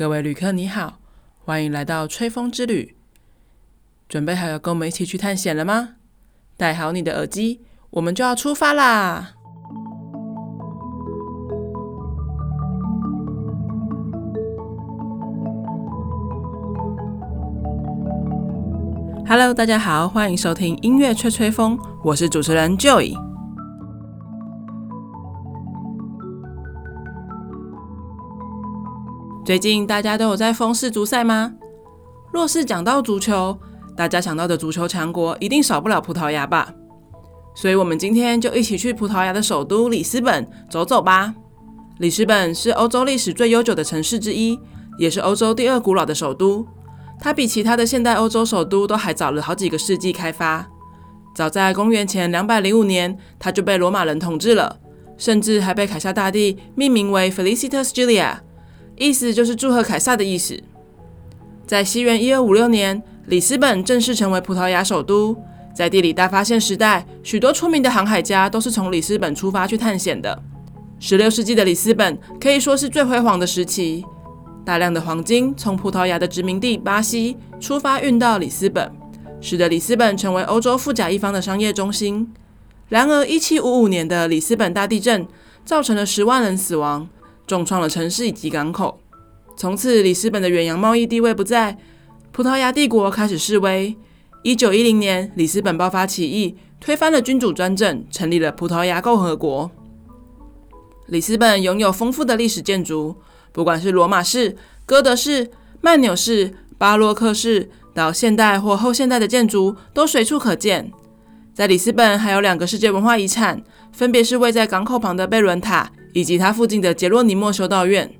各位旅客你好，欢迎来到吹风之旅。准备好要跟我们一起去探险了吗？戴好你的耳机，我们就要出发啦！Hello，大家好，欢迎收听音乐吹吹风，我是主持人 Joy。最近大家都有在疯世足赛吗？若是讲到足球，大家想到的足球强国一定少不了葡萄牙吧？所以，我们今天就一起去葡萄牙的首都里斯本走走吧。里斯本是欧洲历史最悠久的城市之一，也是欧洲第二古老的首都。它比其他的现代欧洲首都都还早了好几个世纪开发。早在公元前两百零五年，它就被罗马人统治了，甚至还被凯撒大帝命名为 Felicitas Julia。意思就是祝贺凯撒的意思。在西元一二五六年，里斯本正式成为葡萄牙首都。在地理大发现时代，许多出名的航海家都是从里斯本出发去探险的。十六世纪的里斯本可以说是最辉煌的时期，大量的黄金从葡萄牙的殖民地巴西出发运到里斯本，使得里斯本成为欧洲富甲一方的商业中心。然而，一七五五年的里斯本大地震造成了十万人死亡。重创了城市以及港口，从此里斯本的远洋贸易地位不在，葡萄牙帝国开始示威。一九一零年，里斯本爆发起义，推翻了君主专政，成立了葡萄牙共和国。里斯本拥有丰富的历史建筑，不管是罗马式、哥德式、曼纽式、巴洛克式，到现代或后现代的建筑都随处可见。在里斯本还有两个世界文化遗产，分别是位在港口旁的贝伦塔。以及它附近的杰洛尼莫修道院。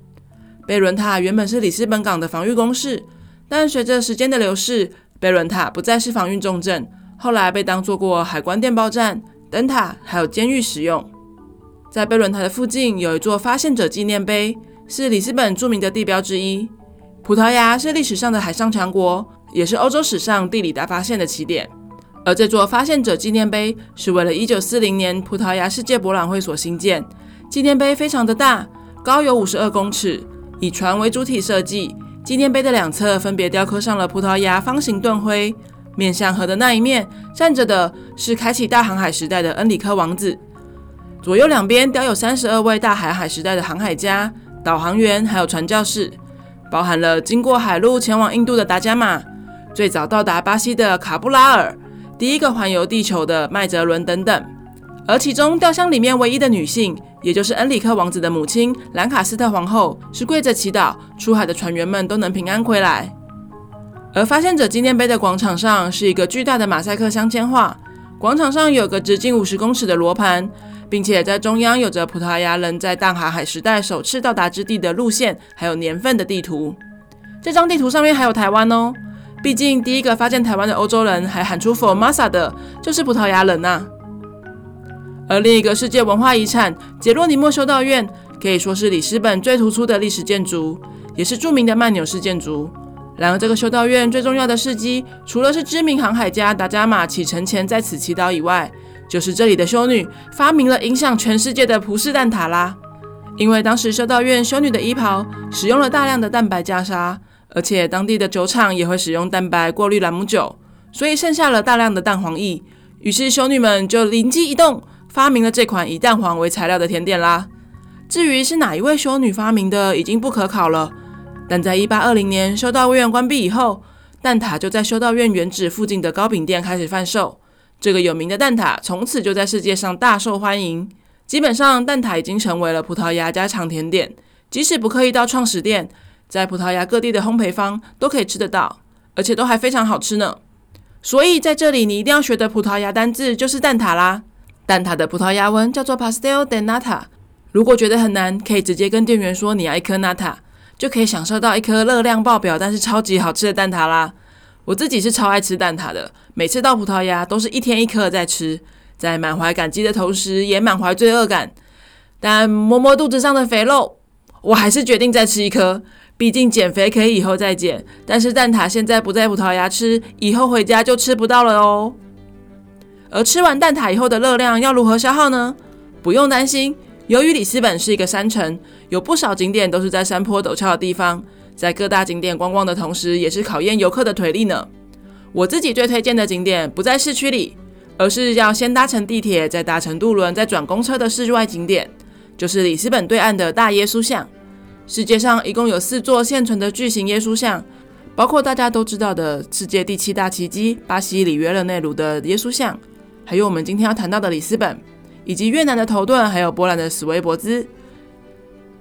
贝伦塔原本是里斯本港的防御工事，但随着时间的流逝，贝伦塔不再是防御重镇，后来被当作过海关电报站、灯塔还有监狱使用。在贝伦塔的附近有一座发现者纪念碑，是里斯本著名的地标之一。葡萄牙是历史上的海上强国，也是欧洲史上地理大发现的起点。而这座发现者纪念碑是为了1940年葡萄牙世界博览会所兴建。纪念碑非常的大，高有五十二公尺，以船为主体设计。纪念碑的两侧分别雕刻上了葡萄牙方形盾徽，面向河的那一面站着的是开启大航海时代的恩里克王子。左右两边雕有三十二位大航海时代的航海家、导航员，还有传教士，包含了经过海路前往印度的达伽马，最早到达巴西的卡布拉尔，第一个环游地球的麦哲伦等等。而其中雕像里面唯一的女性，也就是恩里克王子的母亲兰卡斯特皇后，是跪着祈祷出海的船员们都能平安回来。而发现者纪念碑的广场上是一个巨大的马赛克镶嵌画，广场上有个直径五十公尺的罗盘，并且在中央有着葡萄牙人在大航海时代首次到达之地的路线还有年份的地图。这张地图上面还有台湾哦，毕竟第一个发现台湾的欧洲人还喊出 Formosa 的就是葡萄牙人呐、啊。而另一个世界文化遗产杰洛尼莫修道院，可以说是里斯本最突出的历史建筑，也是著名的曼纽式建筑。然而，这个修道院最重要的事迹，除了是知名航海家达伽马启程前在此祈祷以外，就是这里的修女发明了影响全世界的葡式蛋挞啦。因为当时修道院修女的衣袍使用了大量的蛋白袈裟，而且当地的酒厂也会使用蛋白过滤朗姆酒，所以剩下了大量的蛋黄液。于是修女们就灵机一动。发明了这款以蛋黄为材料的甜点啦。至于是哪一位修女发明的，已经不可考了。但在一八二零年修道院关闭以后，蛋挞就在修道院原址附近的糕饼店开始贩售。这个有名的蛋挞从此就在世界上大受欢迎。基本上，蛋挞已经成为了葡萄牙家常甜点。即使不刻意到创始店，在葡萄牙各地的烘焙坊都可以吃得到，而且都还非常好吃呢。所以在这里，你一定要学的葡萄牙单字就是蛋挞啦。蛋挞的葡萄牙文叫做 Pastel de Nata。如果觉得很难，可以直接跟店员说你要一颗 Nata，就可以享受到一颗热量爆表但是超级好吃的蛋挞啦。我自己是超爱吃蛋挞的，每次到葡萄牙都是一天一颗在吃，在满怀感激的同时也满怀罪恶感。但摸摸肚子上的肥肉，我还是决定再吃一颗。毕竟减肥可以以后再减，但是蛋挞现在不在葡萄牙吃，以后回家就吃不到了哦。而吃完蛋挞以后的热量要如何消耗呢？不用担心，由于里斯本是一个山城，有不少景点都是在山坡陡峭的地方，在各大景点观光的同时，也是考验游客的腿力呢。我自己最推荐的景点不在市区里，而是要先搭乘地铁，再搭乘渡轮，再转公车的室外景点，就是里斯本对岸的大耶稣像。世界上一共有四座现存的巨型耶稣像，包括大家都知道的世界第七大奇迹——巴西里约热内卢的耶稣像，还有我们今天要谈到的里斯本，以及越南的头顿，还有波兰的史威博兹。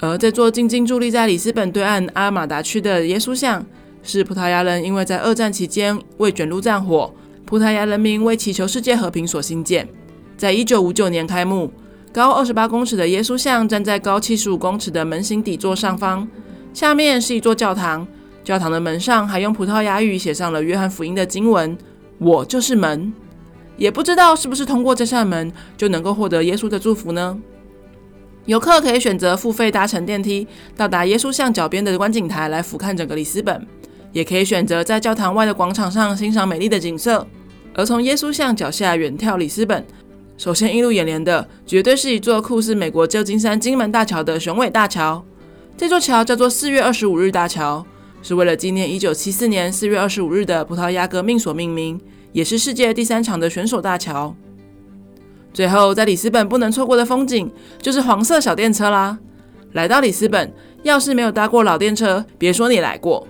而这座静静伫立在里斯本对岸阿马达区的耶稣像，是葡萄牙人因为在二战期间未卷入战火，葡萄牙人民为祈求世界和平所兴建，在一九五九年开幕。高二十八公尺的耶稣像站在高七十五公尺的门形底座上方，下面是一座教堂，教堂的门上还用葡萄牙语写上了约翰福音的经文：“我就是门。”也不知道是不是通过这扇门就能够获得耶稣的祝福呢？游客可以选择付费搭乘电梯到达耶稣像脚边的观景台来俯瞰整个里斯本，也可以选择在教堂外的广场上欣赏美丽的景色。而从耶稣像脚下远眺里斯本。首先映入眼帘的，绝对是一座酷似美国旧金山金门大桥的雄伟大桥。这座桥叫做四月二十五日大桥，是为了纪念一九七四年四月二十五日的葡萄牙革命所命名，也是世界第三长的选手大桥。最后，在里斯本不能错过的风景，就是黄色小电车啦。来到里斯本，要是没有搭过老电车，别说你来过。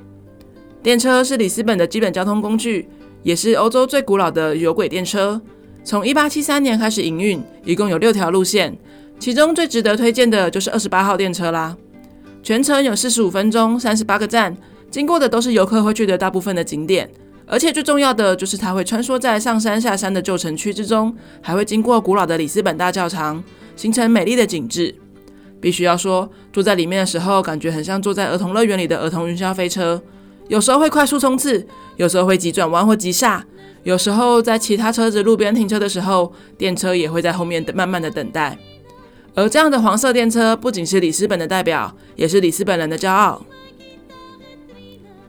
电车是里斯本的基本交通工具，也是欧洲最古老的有轨电车。从一八七三年开始营运，一共有六条路线，其中最值得推荐的就是二十八号电车啦。全程有四十五分钟，三十八个站，经过的都是游客会去的大部分的景点，而且最重要的就是它会穿梭在上山下山的旧城区之中，还会经过古老的里斯本大教堂，形成美丽的景致。必须要说，坐在里面的时候，感觉很像坐在儿童乐园里的儿童云霄飞车，有时候会快速冲刺，有时候会急转弯或急刹。有时候在其他车子路边停车的时候，电车也会在后面慢慢的等待。而这样的黄色电车不仅是里斯本的代表，也是里斯本人的骄傲。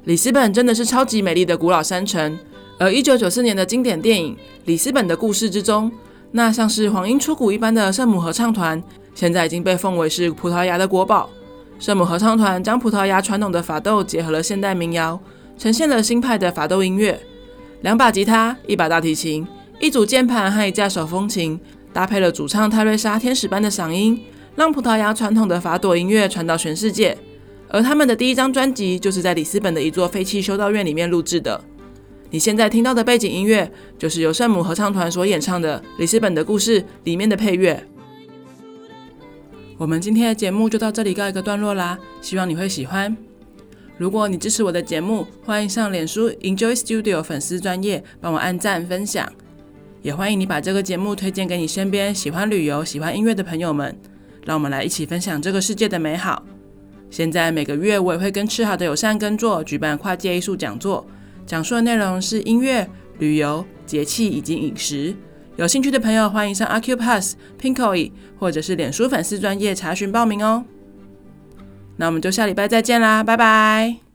里斯本真的是超级美丽的古老山城。而一九九四年的经典电影《里斯本的故事》之中，那像是黄莺出谷一般的圣母合唱团，现在已经被奉为是葡萄牙的国宝。圣母合唱团将葡萄牙传统的法斗结合了现代民谣，呈现了新派的法斗音乐。两把吉他、一把大提琴、一组键盘和一架手风琴，搭配了主唱泰瑞莎天使般的嗓音，让葡萄牙传统的法朵音乐传到全世界。而他们的第一张专辑就是在里斯本的一座废弃修道院里面录制的。你现在听到的背景音乐，就是由圣母合唱团所演唱的《里斯本的故事》里面的配乐。我们今天的节目就到这里告一个段落啦，希望你会喜欢。如果你支持我的节目，欢迎上脸书 Enjoy Studio 粉丝专业帮我按赞分享，也欢迎你把这个节目推荐给你身边喜欢旅游、喜欢音乐的朋友们，让我们来一起分享这个世界的美好。现在每个月我也会跟吃好的友善耕作举办跨界艺术讲座，讲述的内容是音乐、旅游、节气以及饮食。有兴趣的朋友欢迎上 Accupass、Pinkoi 或者是脸书粉丝专页查询报名哦。那我们就下礼拜再见啦，拜拜。